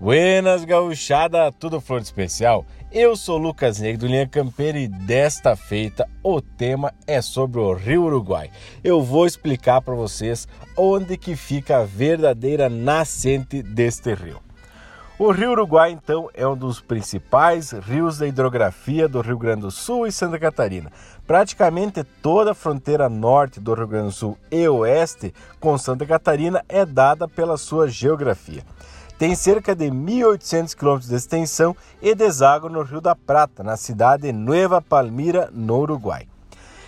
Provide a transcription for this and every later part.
Buenas gauchada, tudo flor de especial? Eu sou Lucas Negro Linha Campeira e desta feita o tema é sobre o Rio Uruguai. Eu vou explicar para vocês onde que fica a verdadeira nascente deste rio. O Rio Uruguai, então, é um dos principais rios da hidrografia do Rio Grande do Sul e Santa Catarina. Praticamente toda a fronteira norte do Rio Grande do Sul e oeste com Santa Catarina é dada pela sua geografia. Tem cerca de 1.800 quilômetros de extensão e deságua no Rio da Prata, na cidade de Nueva Palmira, no Uruguai.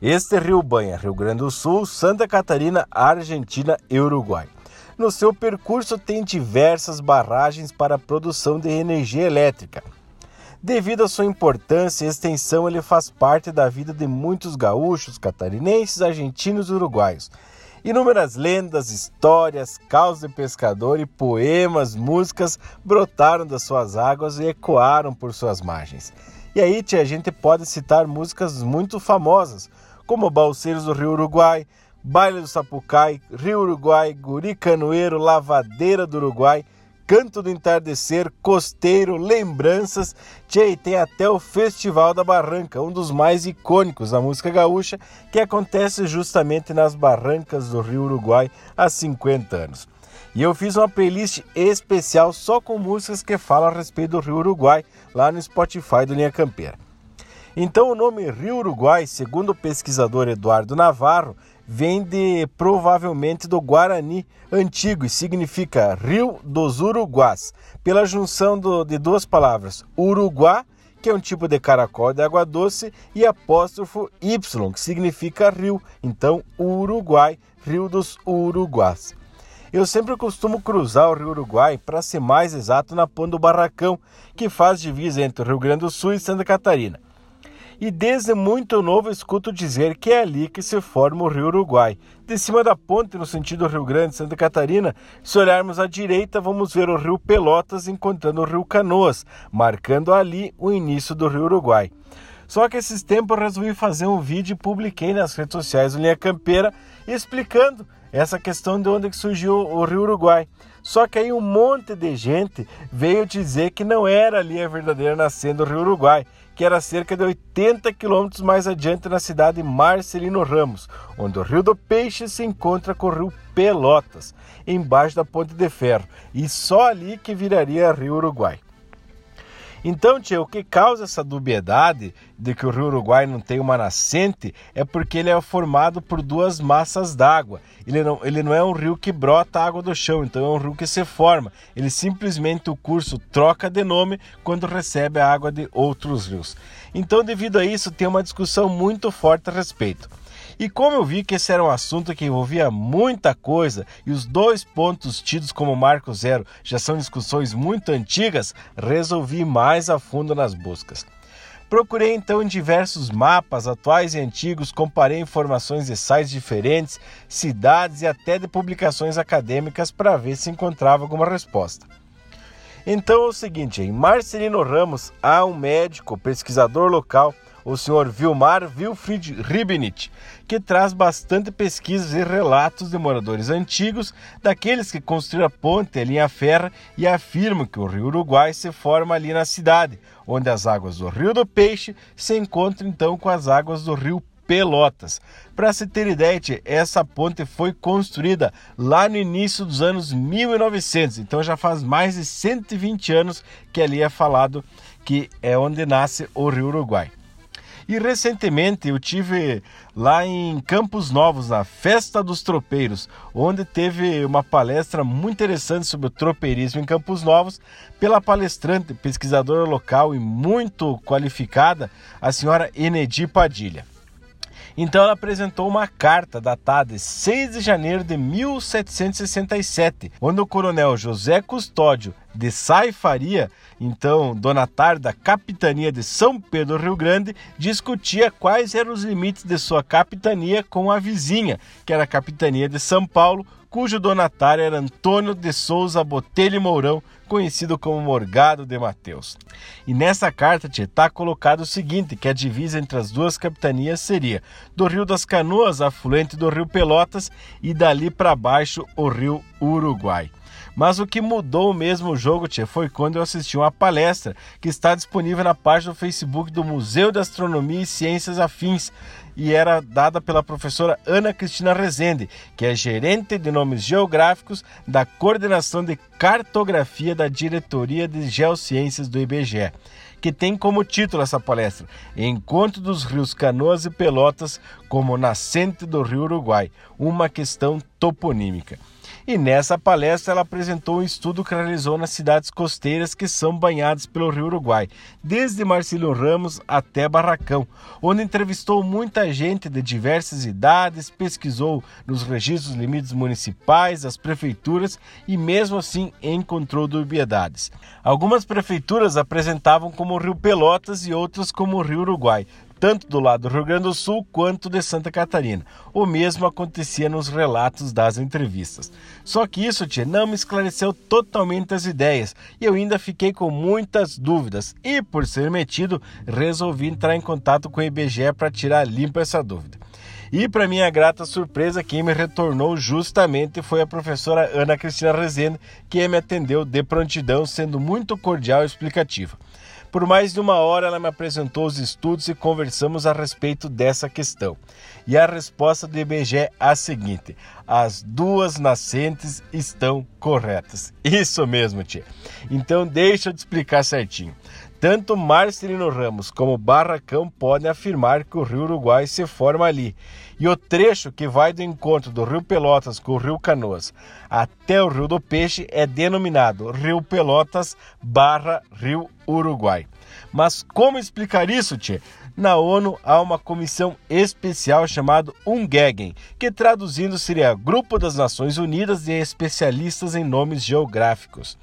Este rio banha Rio Grande do Sul, Santa Catarina, Argentina e Uruguai. No seu percurso tem diversas barragens para a produção de energia elétrica. Devido à sua importância e extensão, ele faz parte da vida de muitos gaúchos, catarinenses, argentinos e uruguaios. Inúmeras lendas, histórias, causas de pescador e poemas, músicas brotaram das suas águas e ecoaram por suas margens. E aí, tia, a gente pode citar músicas muito famosas, como Balseiros do Rio Uruguai, Baile do Sapucai, Rio Uruguai, Guri Canoeiro, Lavadeira do Uruguai, Canto do Entardecer, Costeiro, Lembranças, tchê, tem até o Festival da Barranca, um dos mais icônicos da música gaúcha, que acontece justamente nas barrancas do Rio Uruguai há 50 anos. E eu fiz uma playlist especial só com músicas que falam a respeito do Rio Uruguai, lá no Spotify do Linha Campeira. Então o nome Rio Uruguai, segundo o pesquisador Eduardo Navarro, vem de provavelmente do Guarani antigo e significa Rio dos Uruguás, pela junção do, de duas palavras, Uruguá, que é um tipo de caracol de água doce, e apóstrofo Y, que significa rio, então Uruguai, Rio dos Uruguás. Eu sempre costumo cruzar o Rio Uruguai, para ser mais exato, na Ponta do Barracão, que faz divisa entre o Rio Grande do Sul e Santa Catarina e desde muito novo escuto dizer que é ali que se forma o Rio Uruguai. De cima da ponte, no sentido Rio Grande, Santa Catarina, se olharmos à direita, vamos ver o Rio Pelotas encontrando o Rio Canoas, marcando ali o início do Rio Uruguai. Só que esses tempos eu resolvi fazer um vídeo e publiquei nas redes sociais do Linha Campeira explicando essa questão de onde surgiu o Rio Uruguai. Só que aí um monte de gente veio dizer que não era ali a verdadeira nascente do Rio Uruguai, que era cerca de 80 quilômetros mais adiante na cidade de Marcelino Ramos, onde o Rio do Peixe se encontra com o Rio Pelotas, embaixo da Ponte de Ferro, e só ali que viraria Rio Uruguai. Então, tia, o que causa essa dubiedade de que o rio Uruguai não tem uma nascente é porque ele é formado por duas massas d'água. Ele não, ele não é um rio que brota água do chão, então é um rio que se forma. Ele simplesmente o curso troca de nome quando recebe a água de outros rios. Então, devido a isso, tem uma discussão muito forte a respeito. E como eu vi que esse era um assunto que envolvia muita coisa e os dois pontos tidos como marco zero já são discussões muito antigas, resolvi mais a fundo nas buscas. Procurei então em diversos mapas atuais e antigos, comparei informações de sites diferentes, cidades e até de publicações acadêmicas para ver se encontrava alguma resposta. Então é o seguinte, em Marcelino Ramos há um médico, pesquisador local, o senhor Vilmar Wilfried Ribnit, que traz bastante pesquisas e relatos de moradores antigos, daqueles que construíram a ponte, a linha ferra, e afirmam que o rio Uruguai se forma ali na cidade, onde as águas do Rio do Peixe se encontram então com as águas do rio Pelotas. Para se ter ideia, essa ponte foi construída lá no início dos anos 1900, então já faz mais de 120 anos que ali é falado que é onde nasce o Rio Uruguai. E recentemente eu tive lá em Campos Novos, na Festa dos Tropeiros, onde teve uma palestra muito interessante sobre o tropeirismo em Campos Novos, pela palestrante, pesquisadora local e muito qualificada, a senhora Enedi Padilha. Então ela apresentou uma carta datada de 6 de janeiro de 1767, onde o coronel José Custódio de Saifaria, então donatário da capitania de São Pedro Rio Grande, discutia quais eram os limites de sua capitania com a vizinha, que era a capitania de São Paulo, cujo donatário era Antônio de Souza Botelho Mourão, conhecido como Morgado de Mateus. E nessa carta está colocado o seguinte, que a divisa entre as duas capitanias seria do Rio das Canoas, afluente do Rio Pelotas, e dali para baixo o Rio Uruguai. Mas o que mudou mesmo o jogo, tia, foi quando eu assisti uma palestra que está disponível na página do Facebook do Museu de Astronomia e Ciências Afins e era dada pela professora Ana Cristina Rezende, que é gerente de nomes geográficos da Coordenação de Cartografia da Diretoria de Geociências do IBGE que tem como título essa palestra Encontro dos Rios Canoas e Pelotas como nascente do Rio Uruguai, uma questão toponímica. E nessa palestra ela apresentou um estudo que realizou nas cidades costeiras que são banhadas pelo Rio Uruguai, desde Marcílio Ramos até Barracão, onde entrevistou muita gente de diversas idades, pesquisou nos registros limites municipais, das prefeituras e mesmo assim encontrou dubiedades. Algumas prefeituras apresentavam como Rio Pelotas e outras como Rio Uruguai, tanto do lado do Rio Grande do Sul quanto de Santa Catarina. O mesmo acontecia nos relatos das entrevistas. Só que isso, tia, não me esclareceu totalmente as ideias e eu ainda fiquei com muitas dúvidas. E por ser metido, resolvi entrar em contato com o IBGE para tirar limpo essa dúvida. E para minha grata surpresa, quem me retornou justamente foi a professora Ana Cristina Rezende, que me atendeu de prontidão, sendo muito cordial e explicativa. Por mais de uma hora ela me apresentou os estudos e conversamos a respeito dessa questão. E a resposta do IBGE é a seguinte: as duas nascentes estão corretas. Isso mesmo, tia. Então deixa eu te explicar certinho. Tanto Marcelino Ramos como Barracão podem afirmar que o Rio Uruguai se forma ali. E o trecho que vai do encontro do Rio Pelotas com o Rio Canoas até o Rio do Peixe é denominado Rio Pelotas barra Rio Uruguai. Mas como explicar isso, Tchê? Na ONU há uma comissão especial chamada UNGEGEN, que traduzindo seria Grupo das Nações Unidas de Especialistas em Nomes Geográficos,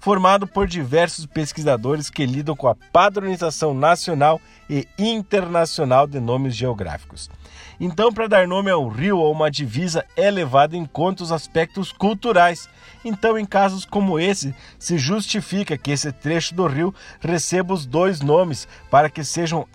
formado por diversos pesquisadores que lidam com a padronização nacional e internacional de nomes geográficos. Então, para dar nome a um rio ou uma divisa, é levado em conta os aspectos culturais. Então, em casos como esse, se justifica que esse trecho do rio receba os dois nomes para que sejam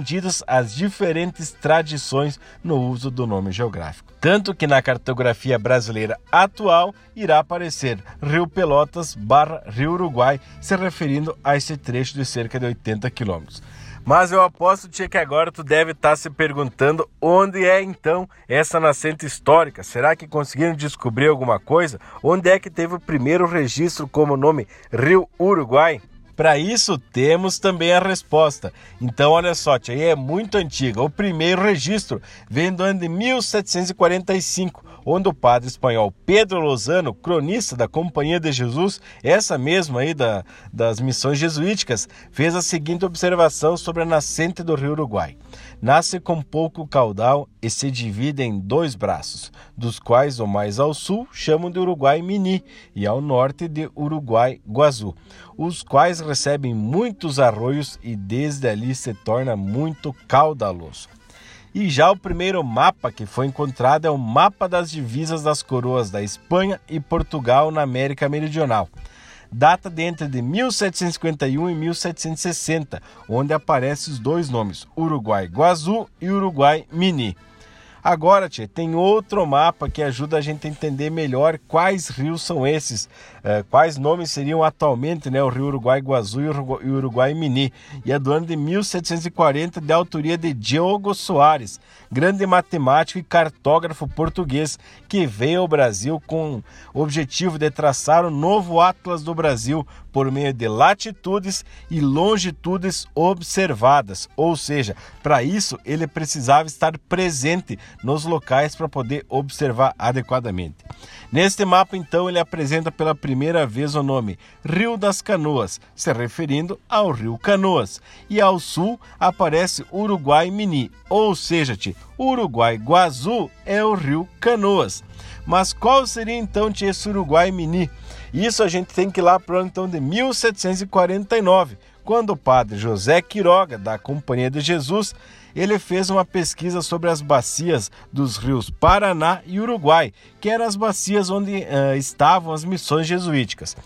atendidas as diferentes tradições no uso do nome geográfico. Tanto que na cartografia brasileira atual irá aparecer Rio Pelotas barra Rio Uruguai, se referindo a esse trecho de cerca de 80 quilômetros. Mas eu aposto, tia, que agora tu deve estar tá se perguntando onde é então essa nascente histórica. Será que conseguiram descobrir alguma coisa? Onde é que teve o primeiro registro como nome Rio Uruguai? Para isso temos também a resposta. Então olha só, tia, é muito antiga. O primeiro registro vem do ano de 1745 onde o padre espanhol Pedro Lozano, cronista da Companhia de Jesus, essa mesma aí da, das missões jesuíticas, fez a seguinte observação sobre a nascente do rio Uruguai. Nasce com pouco caudal e se divide em dois braços, dos quais o mais ao sul chamam de Uruguai Mini e ao norte de Uruguai Guazu, os quais recebem muitos arroios e desde ali se torna muito caudaloso. E já o primeiro mapa que foi encontrado é o mapa das divisas das coroas da Espanha e Portugal na América Meridional. Data de entre de 1751 e 1760, onde aparecem os dois nomes, Uruguai Guazu e Uruguai Mini. Agora, tia, tem outro mapa que ajuda a gente a entender melhor quais rios são esses, eh, quais nomes seriam atualmente né, o Rio Uruguai Guazu e o Uruguai Mini. E é do ano de 1740, de autoria de Diogo Soares, grande matemático e cartógrafo português que veio ao Brasil com o objetivo de traçar o novo Atlas do Brasil por meio de latitudes e longitudes observadas. Ou seja, para isso ele precisava estar presente nos locais para poder observar adequadamente. Neste mapa, então, ele apresenta pela primeira vez o nome Rio das Canoas, se referindo ao Rio Canoas, e ao sul aparece Uruguai Mini, ou seja, Uruguai Guazu é o Rio Canoas. Mas qual seria então esse Uruguai Mini? Isso a gente tem que ir lá para o então, de 1749, quando o padre José Quiroga, da Companhia de Jesus, ele fez uma pesquisa sobre as bacias dos rios Paraná e Uruguai, que eram as bacias onde uh, estavam as missões jesuíticas.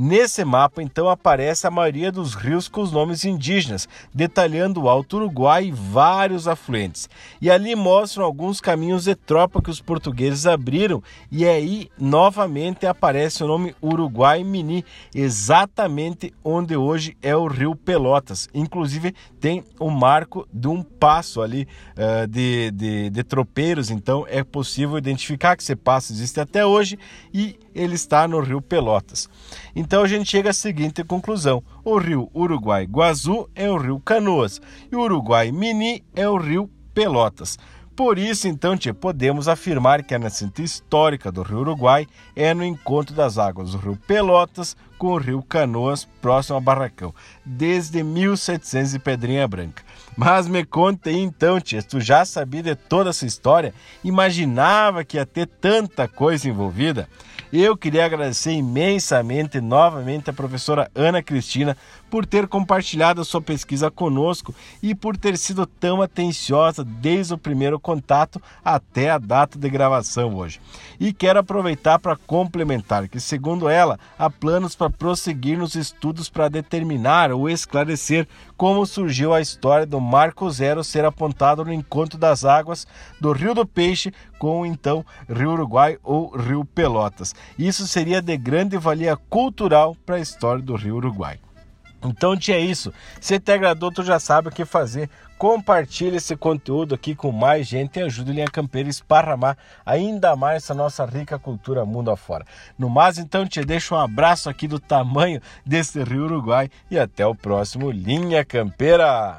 Nesse mapa, então, aparece a maioria dos rios com os nomes indígenas, detalhando o Alto Uruguai e vários afluentes. E ali mostram alguns caminhos de tropa que os portugueses abriram, e aí novamente aparece o nome Uruguai Mini, exatamente onde hoje é o rio Pelotas. Inclusive, tem o marco de um passo ali uh, de, de, de tropeiros, então é possível identificar que esse passo existe até hoje e ele está no rio Pelotas. Então a gente chega à seguinte conclusão: o rio Uruguai Guazu é o rio Canoas e o Uruguai Mini é o rio Pelotas. Por isso, então, podemos afirmar que a nascente histórica do Rio Uruguai é no encontro das águas do Rio Pelotas com o Rio Canoas, próximo a Barracão, desde 1700 e Pedrinha Branca. Mas me conta aí então, tia, tu já sabia de toda essa história? Imaginava que ia ter tanta coisa envolvida? Eu queria agradecer imensamente novamente a professora Ana Cristina por ter compartilhado a sua pesquisa conosco e por ter sido tão atenciosa desde o primeiro contato até a data de gravação hoje. E quero aproveitar para complementar que, segundo ela, há planos para prosseguir nos estudos para determinar ou esclarecer como surgiu a história do Marco Zero ser apontado no encontro das águas do Rio do Peixe com o então Rio Uruguai ou Rio Pelotas. Isso seria de grande valia cultural para a história do Rio Uruguai. Então tinha isso. Se te agradou, tu já sabe o que fazer. Compartilhe esse conteúdo aqui com mais gente e ajude o Linha Campeira a esparramar ainda mais essa nossa rica cultura mundo afora. No mais, então, te deixo um abraço aqui do tamanho desse Rio Uruguai e até o próximo Linha Campeira.